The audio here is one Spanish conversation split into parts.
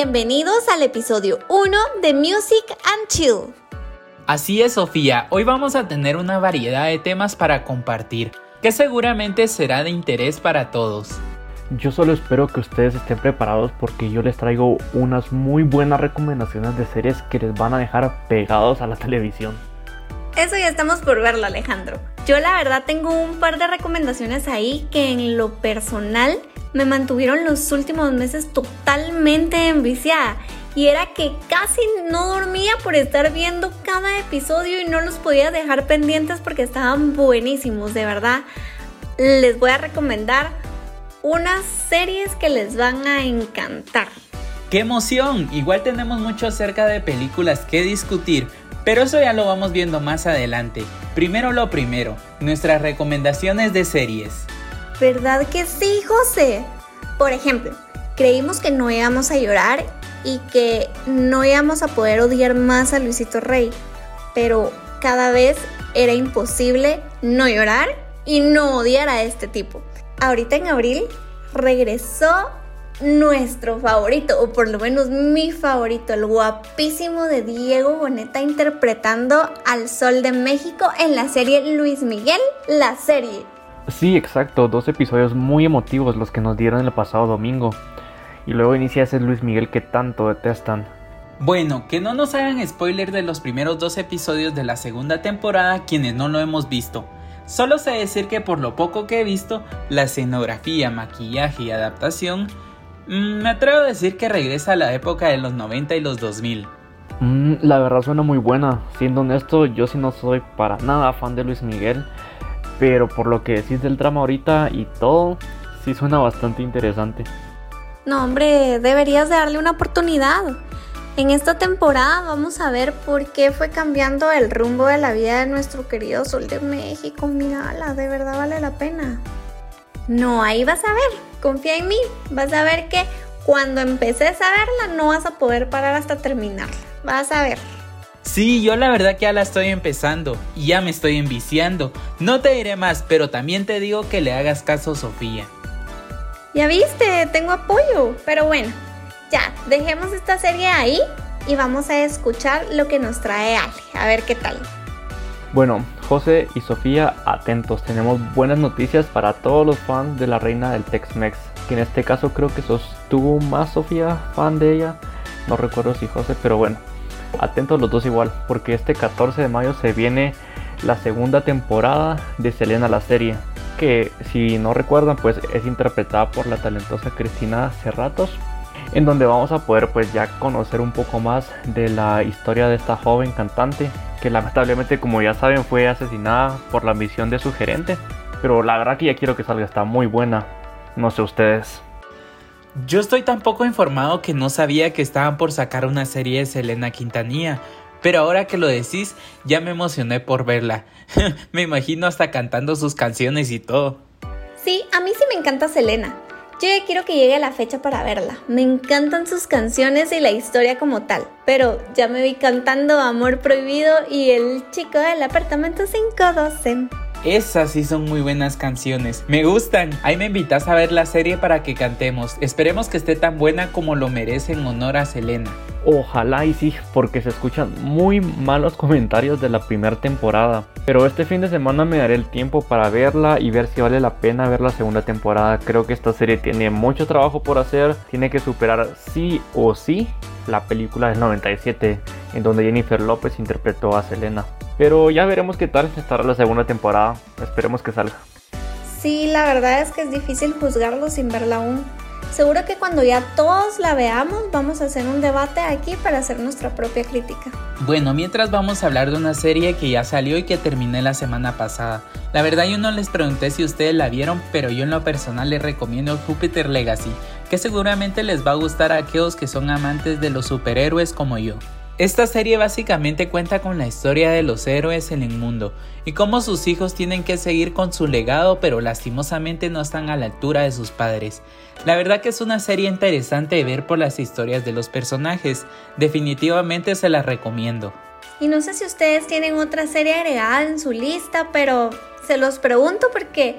Bienvenidos al episodio 1 de Music and Chill. Así es, Sofía, hoy vamos a tener una variedad de temas para compartir, que seguramente será de interés para todos. Yo solo espero que ustedes estén preparados porque yo les traigo unas muy buenas recomendaciones de series que les van a dejar pegados a la televisión. Eso ya estamos por verlo, Alejandro. Yo la verdad tengo un par de recomendaciones ahí que en lo personal me mantuvieron los últimos meses totalmente enviciada. Y era que casi no dormía por estar viendo cada episodio y no los podía dejar pendientes porque estaban buenísimos, de verdad. Les voy a recomendar unas series que les van a encantar. ¡Qué emoción! Igual tenemos mucho acerca de películas que discutir, pero eso ya lo vamos viendo más adelante. Primero lo primero, nuestras recomendaciones de series. ¿Verdad que sí, José? Por ejemplo, creímos que no íbamos a llorar y que no íbamos a poder odiar más a Luisito Rey, pero cada vez era imposible no llorar y no odiar a este tipo ahorita en abril regresó nuestro favorito, o por lo menos mi favorito, el guapísimo de Diego Boneta interpretando al Sol de México en la serie Luis Miguel, la serie. Sí, exacto, dos episodios muy emotivos los que nos dieron el pasado domingo. Y luego inicia ese Luis Miguel que tanto detestan. Bueno, que no nos hagan spoiler de los primeros dos episodios de la segunda temporada quienes no lo hemos visto. Solo sé decir que por lo poco que he visto, la escenografía, maquillaje y adaptación, mm, me atrevo a decir que regresa a la época de los 90 y los 2000. Mm, la verdad suena muy buena. Siendo honesto, yo sí no soy para nada fan de Luis Miguel. Pero por lo que decís del drama ahorita y todo, sí suena bastante interesante. No, hombre, deberías darle una oportunidad. En esta temporada vamos a ver por qué fue cambiando el rumbo de la vida de nuestro querido Sol de México. Mírala, de verdad vale la pena. No, ahí vas a ver, confía en mí. Vas a ver que cuando empeces a verla no vas a poder parar hasta terminarla. Vas a ver. Sí, yo la verdad que ya la estoy empezando y ya me estoy enviciando. No te diré más, pero también te digo que le hagas caso a Sofía. Ya viste, tengo apoyo. Pero bueno, ya, dejemos esta serie ahí y vamos a escuchar lo que nos trae Ale. A ver qué tal. Bueno, José y Sofía, atentos, tenemos buenas noticias para todos los fans de la reina del Tex-Mex, que en este caso creo que sos tú más Sofía, fan de ella, no recuerdo si José, pero bueno, atentos los dos igual, porque este 14 de mayo se viene la segunda temporada de Selena la serie, que si no recuerdan pues es interpretada por la talentosa Cristina Cerratos, en donde vamos a poder pues ya conocer un poco más de la historia de esta joven cantante que lamentablemente como ya saben fue asesinada por la misión de su gerente. Pero la verdad que ya quiero que salga, está muy buena. No sé ustedes. Yo estoy tan poco informado que no sabía que estaban por sacar una serie de Selena Quintanilla. Pero ahora que lo decís, ya me emocioné por verla. me imagino hasta cantando sus canciones y todo. Sí, a mí sí me encanta Selena. Yo ya quiero que llegue la fecha para verla. Me encantan sus canciones y la historia como tal. Pero ya me vi cantando Amor Prohibido y El chico del apartamento 512. Esas sí son muy buenas canciones. Me gustan. Ahí me invitas a ver la serie para que cantemos. Esperemos que esté tan buena como lo merece en honor a Selena. Ojalá y sí, porque se escuchan muy malos comentarios de la primera temporada. Pero este fin de semana me daré el tiempo para verla y ver si vale la pena ver la segunda temporada. Creo que esta serie tiene mucho trabajo por hacer. Tiene que superar sí o sí la película del 97, en donde Jennifer López interpretó a Selena. Pero ya veremos qué tal estará la segunda temporada. Esperemos que salga. Sí, la verdad es que es difícil juzgarlo sin verla aún. Seguro que cuando ya todos la veamos vamos a hacer un debate aquí para hacer nuestra propia crítica. Bueno, mientras vamos a hablar de una serie que ya salió y que terminé la semana pasada. La verdad yo no les pregunté si ustedes la vieron, pero yo en lo personal les recomiendo Jupiter Legacy, que seguramente les va a gustar a aquellos que son amantes de los superhéroes como yo. Esta serie básicamente cuenta con la historia de los héroes en el mundo y cómo sus hijos tienen que seguir con su legado pero lastimosamente no están a la altura de sus padres. La verdad que es una serie interesante de ver por las historias de los personajes, definitivamente se las recomiendo. Y no sé si ustedes tienen otra serie agregada en su lista, pero se los pregunto porque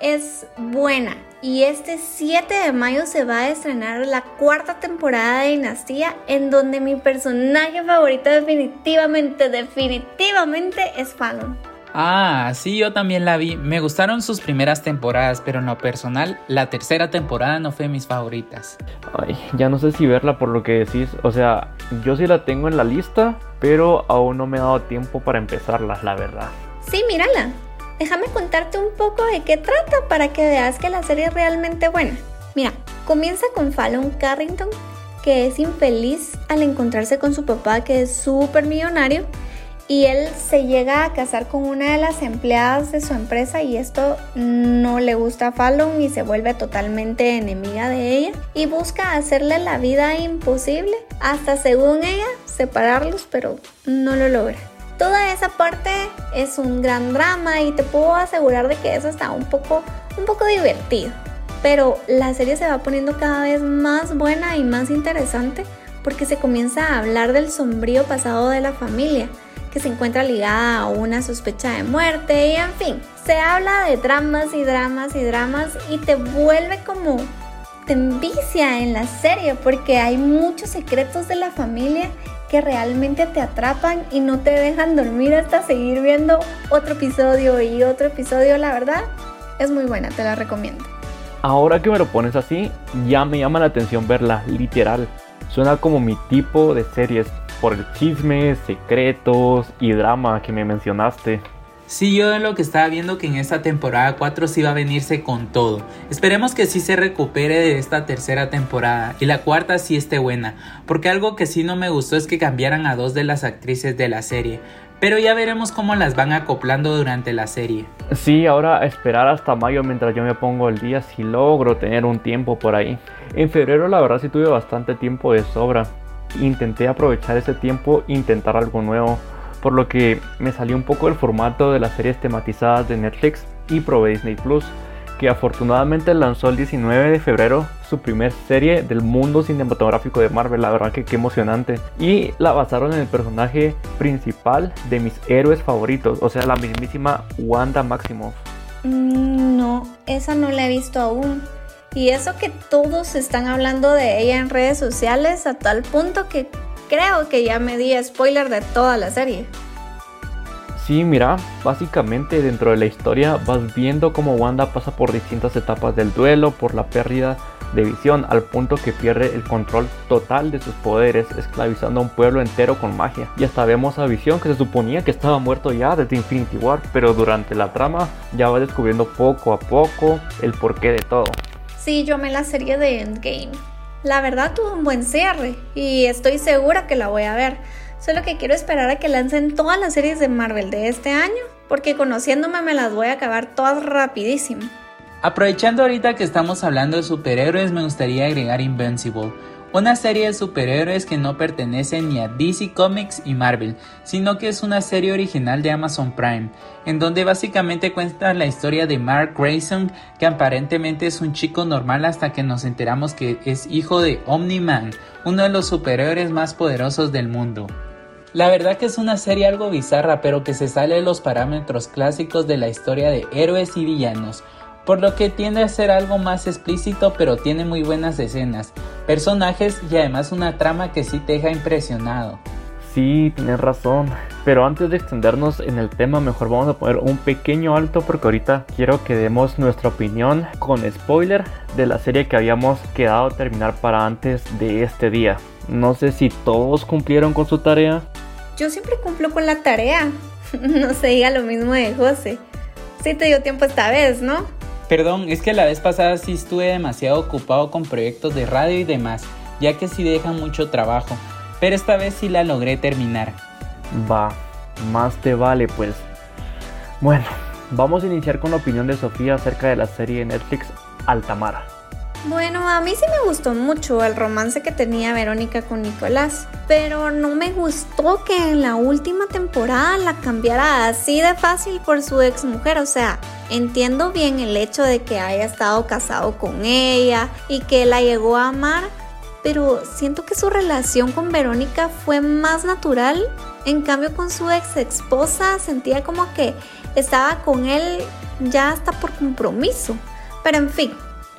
es buena y este 7 de mayo se va a estrenar la cuarta temporada de Dinastía en donde mi personaje favorito definitivamente, definitivamente es Fallon. Ah, sí, yo también la vi. Me gustaron sus primeras temporadas, pero en lo personal, la tercera temporada no fue mis favoritas. Ay, ya no sé si verla por lo que decís. O sea, yo sí la tengo en la lista, pero aún no me he dado tiempo para empezarla, la verdad. Sí, mírala. Déjame contarte un poco de qué trata para que veas que la serie es realmente buena. Mira, comienza con Fallon Carrington, que es infeliz al encontrarse con su papá que es súper millonario y él se llega a casar con una de las empleadas de su empresa y esto no le gusta a Fallon y se vuelve totalmente enemiga de ella y busca hacerle la vida imposible hasta según ella separarlos pero no lo logra. Toda esa parte es un gran drama y te puedo asegurar de que eso está un poco, un poco divertido. Pero la serie se va poniendo cada vez más buena y más interesante porque se comienza a hablar del sombrío pasado de la familia, que se encuentra ligada a una sospecha de muerte y en fin, se habla de dramas y dramas y dramas y te vuelve como te envicia en la serie porque hay muchos secretos de la familia que realmente te atrapan y no te dejan dormir hasta seguir viendo otro episodio y otro episodio, la verdad, es muy buena, te la recomiendo. Ahora que me lo pones así, ya me llama la atención verla, literal. Suena como mi tipo de series, por el chisme, secretos y drama que me mencionaste. Sí, yo en lo que estaba viendo que en esta temporada 4 sí va a venirse con todo. Esperemos que sí se recupere de esta tercera temporada y la cuarta sí esté buena, porque algo que sí no me gustó es que cambiaran a dos de las actrices de la serie. Pero ya veremos cómo las van acoplando durante la serie. Sí, ahora esperar hasta mayo mientras yo me pongo el día si logro tener un tiempo por ahí. En febrero la verdad sí tuve bastante tiempo de sobra. Intenté aprovechar ese tiempo intentar algo nuevo por lo que me salió un poco el formato de las series tematizadas de Netflix y probé Disney Plus, que afortunadamente lanzó el 19 de febrero su primer serie del mundo cinematográfico de Marvel, la verdad que qué emocionante. Y la basaron en el personaje principal de mis héroes favoritos, o sea, la mismísima Wanda Maximoff. Mm, no, esa no la he visto aún. Y eso que todos están hablando de ella en redes sociales a tal punto que creo que ya me di spoiler de toda la serie. Sí, mira, básicamente dentro de la historia vas viendo cómo Wanda pasa por distintas etapas del duelo, por la pérdida de visión, al punto que pierde el control total de sus poderes, esclavizando a un pueblo entero con magia. Y hasta vemos a Visión que se suponía que estaba muerto ya desde Infinity War, pero durante la trama ya va descubriendo poco a poco el porqué de todo. Sí, yo me la serie de Endgame. La verdad tuvo un buen cierre y estoy segura que la voy a ver. Solo que quiero esperar a que lancen todas las series de Marvel de este año, porque conociéndome me las voy a acabar todas rapidísimo. Aprovechando ahorita que estamos hablando de superhéroes, me gustaría agregar Invincible una serie de superhéroes que no pertenece ni a DC Comics y Marvel, sino que es una serie original de Amazon Prime, en donde básicamente cuenta la historia de Mark Grayson, que aparentemente es un chico normal hasta que nos enteramos que es hijo de Omni-Man, uno de los superhéroes más poderosos del mundo. La verdad que es una serie algo bizarra, pero que se sale de los parámetros clásicos de la historia de héroes y villanos, por lo que tiende a ser algo más explícito pero tiene muy buenas escenas, personajes y además una trama que sí te deja impresionado. Sí, tienes razón. Pero antes de extendernos en el tema, mejor vamos a poner un pequeño alto porque ahorita quiero que demos nuestra opinión con spoiler de la serie que habíamos quedado terminar para antes de este día. No sé si todos cumplieron con su tarea. Yo siempre cumplo con la tarea. No se diga lo mismo de José. Sí te dio tiempo esta vez, ¿no? Perdón, es que la vez pasada sí estuve demasiado ocupado con proyectos de radio y demás, ya que sí dejan mucho trabajo, pero esta vez sí la logré terminar. Va, más te vale pues. Bueno, vamos a iniciar con la opinión de Sofía acerca de la serie de Netflix Altamara. Bueno, a mí sí me gustó mucho el romance que tenía Verónica con Nicolás, pero no me gustó que en la última temporada la cambiara así de fácil por su ex mujer, o sea, entiendo bien el hecho de que haya estado casado con ella y que la llegó a amar, pero siento que su relación con Verónica fue más natural. En cambio con su ex esposa sentía como que estaba con él ya hasta por compromiso. Pero en fin,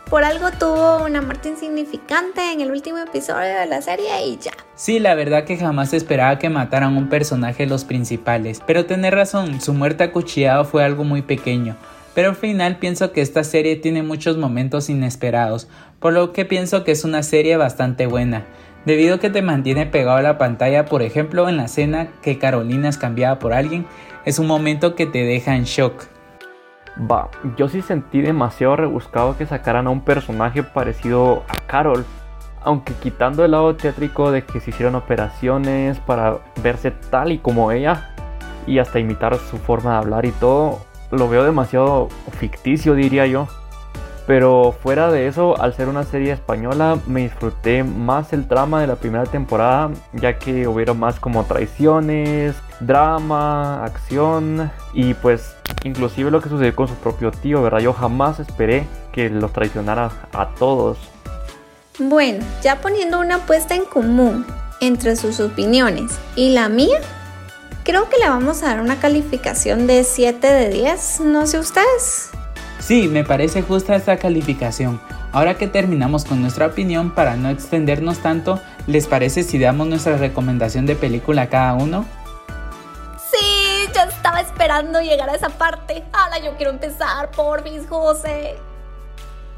por algo tuvo una muerte insignificante en el último episodio de la serie y ya. Sí, la verdad que jamás esperaba que mataran un personaje de los principales, pero tener razón, su muerte acuchillado fue algo muy pequeño. Pero al final pienso que esta serie tiene muchos momentos inesperados, por lo que pienso que es una serie bastante buena, debido a que te mantiene pegado a la pantalla, por ejemplo en la escena que Carolina es cambiada por alguien, es un momento que te deja en shock. Va, yo sí sentí demasiado rebuscado que sacaran a un personaje parecido a Carol. Aunque quitando el lado teátrico de que se hicieron operaciones para verse tal y como ella y hasta imitar su forma de hablar y todo, lo veo demasiado ficticio diría yo. Pero fuera de eso, al ser una serie española, me disfruté más el trama de la primera temporada, ya que hubieron más como traiciones, drama, acción y pues inclusive lo que sucedió con su propio tío, ¿verdad? Yo jamás esperé que los traicionara a todos. Bueno, ya poniendo una apuesta en común entre sus opiniones y la mía, creo que le vamos a dar una calificación de 7 de 10, no sé ustedes. Sí, me parece justa esta calificación. Ahora que terminamos con nuestra opinión, para no extendernos tanto, ¿les parece si damos nuestra recomendación de película a cada uno? Sí, ya estaba esperando llegar a esa parte. ¡Hala, yo quiero empezar, por mis José!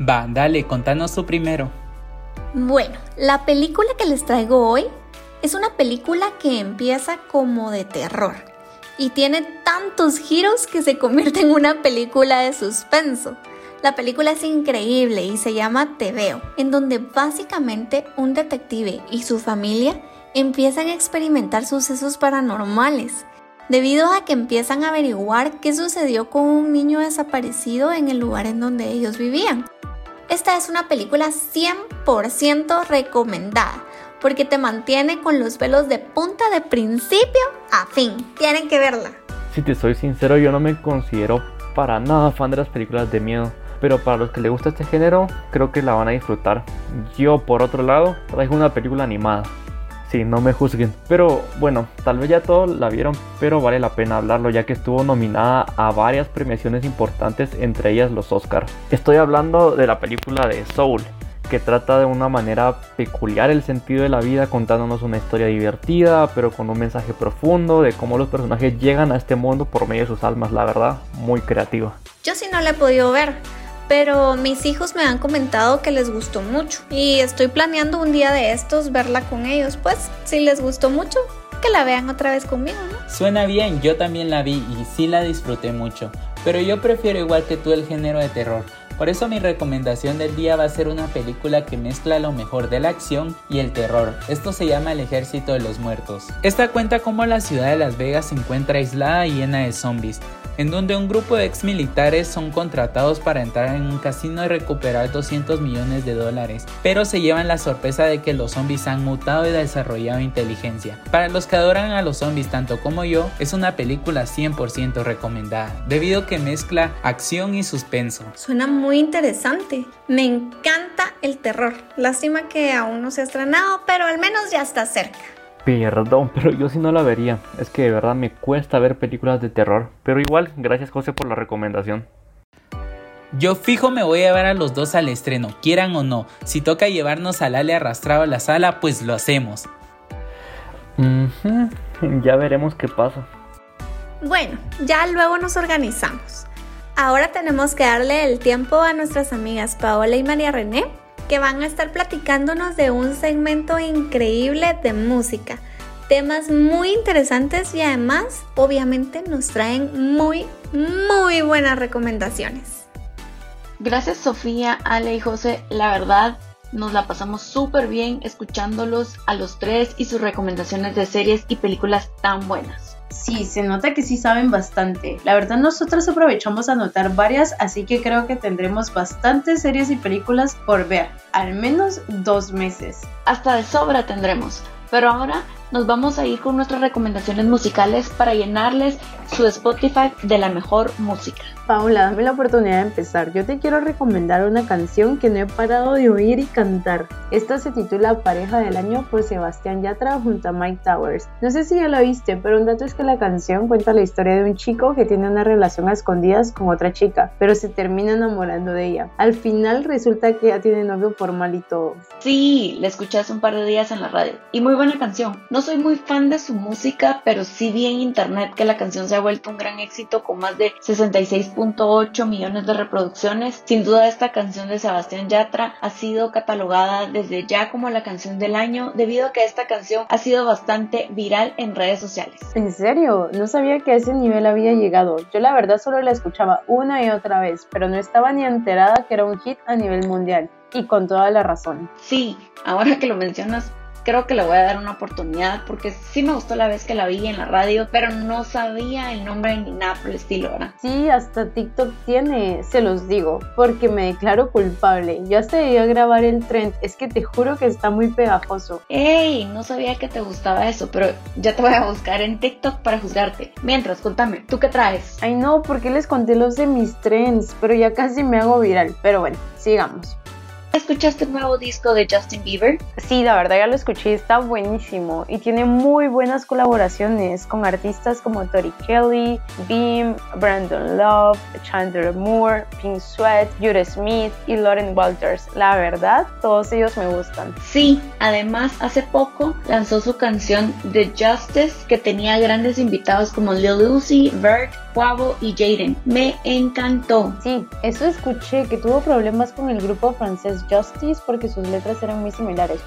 Va, dale, contanos tú primero. Bueno, la película que les traigo hoy es una película que empieza como de terror y tiene tantos giros que se convierte en una película de suspenso. La película es increíble y se llama Te veo, en donde básicamente un detective y su familia empiezan a experimentar sucesos paranormales, debido a que empiezan a averiguar qué sucedió con un niño desaparecido en el lugar en donde ellos vivían. Esta es una película 100% recomendada porque te mantiene con los pelos de punta de principio a fin. Tienen que verla. Si te soy sincero, yo no me considero para nada fan de las películas de miedo. Pero para los que les gusta este género, creo que la van a disfrutar. Yo, por otro lado, traigo una película animada. Sí, no me juzguen. Pero bueno, tal vez ya todos la vieron, pero vale la pena hablarlo ya que estuvo nominada a varias premiaciones importantes, entre ellas los Oscars. Estoy hablando de la película de Soul, que trata de una manera peculiar el sentido de la vida, contándonos una historia divertida, pero con un mensaje profundo de cómo los personajes llegan a este mundo por medio de sus almas, la verdad, muy creativa. Yo sí no la he podido ver, pero mis hijos me han comentado que les gustó mucho y estoy planeando un día de estos verla con ellos, pues si les gustó mucho, que la vean otra vez conmigo, ¿no? Suena bien, yo también la vi y sí la disfruté mucho, pero yo prefiero igual que tú el género de terror. Por eso mi recomendación del día va a ser una película que mezcla lo mejor de la acción y el terror. Esto se llama El Ejército de los Muertos. Esta cuenta cómo la ciudad de Las Vegas se encuentra aislada y llena de zombies, en donde un grupo de ex militares son contratados para entrar en un casino y recuperar 200 millones de dólares, pero se llevan la sorpresa de que los zombies han mutado y desarrollado inteligencia. Para los que adoran a los zombies tanto como yo, es una película 100% recomendada, debido a que mezcla acción y suspenso. Suena interesante. Me encanta el terror. Lástima que aún no se ha estrenado, pero al menos ya está cerca. Perdón, pero yo sí no la vería. Es que de verdad me cuesta ver películas de terror. Pero igual, gracias José por la recomendación. Yo fijo me voy a llevar a los dos al estreno, quieran o no. Si toca llevarnos al Ale arrastrado a la sala, pues lo hacemos. Ya veremos qué pasa. Bueno, ya luego nos organizamos. Ahora tenemos que darle el tiempo a nuestras amigas Paola y María René que van a estar platicándonos de un segmento increíble de música. Temas muy interesantes y además obviamente nos traen muy, muy buenas recomendaciones. Gracias Sofía, Ale y José. La verdad, nos la pasamos súper bien escuchándolos a los tres y sus recomendaciones de series y películas tan buenas. Sí, se nota que sí saben bastante. La verdad nosotros aprovechamos a anotar varias, así que creo que tendremos bastantes series y películas por ver, al menos dos meses. Hasta de sobra tendremos. Pero ahora nos vamos a ir con nuestras recomendaciones musicales para llenarles su Spotify de la mejor música. Paula, dame la oportunidad de empezar. Yo te quiero recomendar una canción que no he parado de oír y cantar. Esta se titula Pareja del Año por Sebastián Yatra junto a Mike Towers. No sé si ya la viste, pero un dato es que la canción cuenta la historia de un chico que tiene una relación a escondidas con otra chica, pero se termina enamorando de ella. Al final resulta que ya tiene novio formal y todo. Sí, la escuché hace un par de días en la radio. Y muy buena canción. No soy muy fan de su música, pero sí vi en internet que la canción se ha vuelto un gran éxito con más de 66 8 millones de reproducciones. Sin duda esta canción de Sebastián Yatra ha sido catalogada desde ya como la canción del año debido a que esta canción ha sido bastante viral en redes sociales. ¿En serio? No sabía que a ese nivel había llegado. Yo la verdad solo la escuchaba una y otra vez, pero no estaba ni enterada que era un hit a nivel mundial. Y con toda la razón. Sí, ahora que lo mencionas, creo que le voy a dar una oportunidad porque sí me gustó la vez que la vi en la radio, pero no sabía el nombre ni nada por el estilo, ¿verdad? Sí, hasta TikTok tiene, se los digo, porque me declaro culpable. Yo hasta iba a grabar el trend, es que te juro que está muy pegajoso. ¡Ey! No sabía que te gustaba eso, pero ya te voy a buscar en TikTok para juzgarte. Mientras, contame, ¿tú qué traes? Ay no, porque les conté los de mis trends, pero ya casi me hago viral. Pero bueno, sigamos. ¿Escuchaste el nuevo disco de Justin Bieber? Sí, la verdad ya lo escuché, está buenísimo y tiene muy buenas colaboraciones con artistas como Tori Kelly, Beam, Brandon Love, Chandler Moore, Pink Sweat, Jude Smith y Lauren Walters. La verdad, todos ellos me gustan. Sí, además hace poco lanzó su canción The Justice que tenía grandes invitados como Lil Uzi, Vert, Quavo y Jaden. Me encantó. Sí, eso escuché que tuvo problemas con el grupo francés Justice porque sus letras eran muy similares.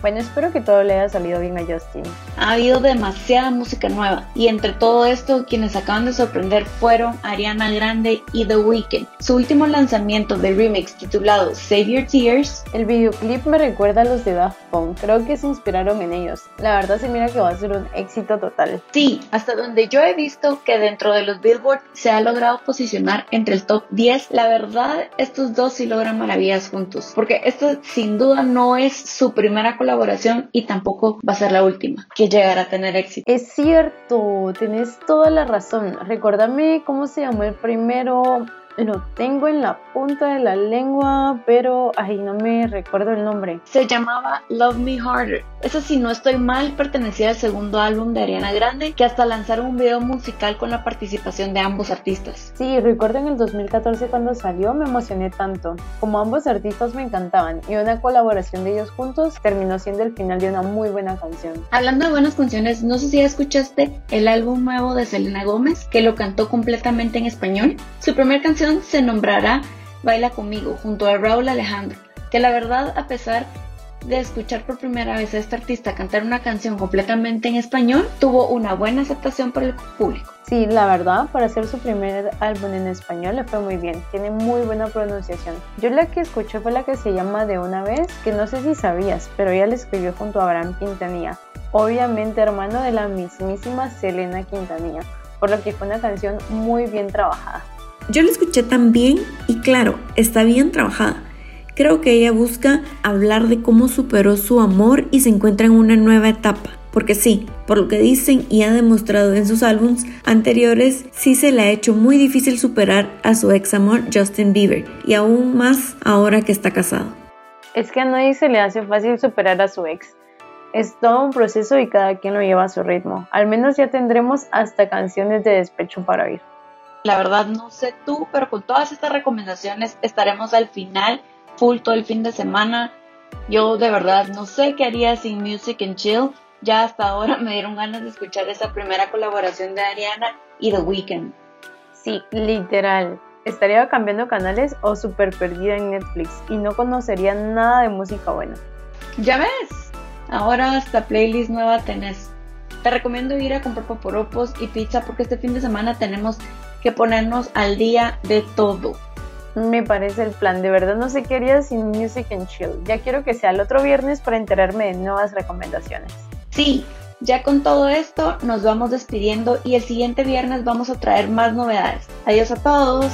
Bueno, espero que todo le haya salido bien a Justin. Ha habido demasiada música nueva y entre todo esto quienes acaban de sorprender fueron Ariana Grande y The Weeknd. Su último lanzamiento de remix titulado Save Your Tears. El videoclip me recuerda a los de Daft Punk, creo que se inspiraron en ellos. La verdad se mira que va a ser un éxito total. Sí, hasta donde yo he visto que dentro de los Billboard se ha logrado posicionar entre el top 10, la verdad estos dos sí logran maravillas juntos, porque esto sin duda no es su primera colaboración y tampoco va a ser la última que llegará a tener éxito. Es cierto, tienes toda la razón. Recuérdame cómo se llamó el primero lo tengo en la punta de la lengua, pero ay, no me recuerdo el nombre. Se llamaba Love Me Harder. Eso si no estoy mal, pertenecía al segundo álbum de Ariana Grande, que hasta lanzaron un video musical con la participación de ambos artistas. Sí, recuerdo en el 2014 cuando salió me emocioné tanto. Como ambos artistas me encantaban y una colaboración de ellos juntos terminó siendo el final de una muy buena canción. Hablando de buenas canciones, no sé si ya escuchaste el álbum nuevo de Selena Gómez, que lo cantó completamente en español. Su primera canción se nombrará Baila conmigo junto a Raúl Alejandro, que la verdad a pesar de escuchar por primera vez a este artista cantar una canción completamente en español, tuvo una buena aceptación por el público. Sí, la verdad, para hacer su primer álbum en español le fue muy bien, tiene muy buena pronunciación. Yo la que escuché fue la que se llama De una vez, que no sé si sabías, pero ella la escribió junto a Abraham Quintanilla, obviamente hermano de la mismísima Selena Quintanilla, por lo que fue una canción muy bien trabajada. Yo la escuché también y claro, está bien trabajada. Creo que ella busca hablar de cómo superó su amor y se encuentra en una nueva etapa. Porque sí, por lo que dicen y ha demostrado en sus álbumes anteriores, sí se le ha hecho muy difícil superar a su ex amor Justin Bieber y aún más ahora que está casado. Es que a nadie se le hace fácil superar a su ex. Es todo un proceso y cada quien lo lleva a su ritmo. Al menos ya tendremos hasta canciones de despecho para oír. La verdad no sé tú, pero con todas estas recomendaciones estaremos al final, full todo el fin de semana. Yo de verdad no sé qué haría sin Music and Chill. Ya hasta ahora me dieron ganas de escuchar esa primera colaboración de Ariana y The Weeknd. Sí, literal. Estaría cambiando canales o súper perdida en Netflix y no conocería nada de música buena. Ya ves, ahora hasta playlist nueva tenés. Te recomiendo ir a comprar poporopos y pizza porque este fin de semana tenemos que ponernos al día de todo. Me parece el plan, de verdad no sé qué haría sin Music and Chill. Ya quiero que sea el otro viernes para enterarme de nuevas recomendaciones. Sí, ya con todo esto nos vamos despidiendo y el siguiente viernes vamos a traer más novedades. Adiós a todos.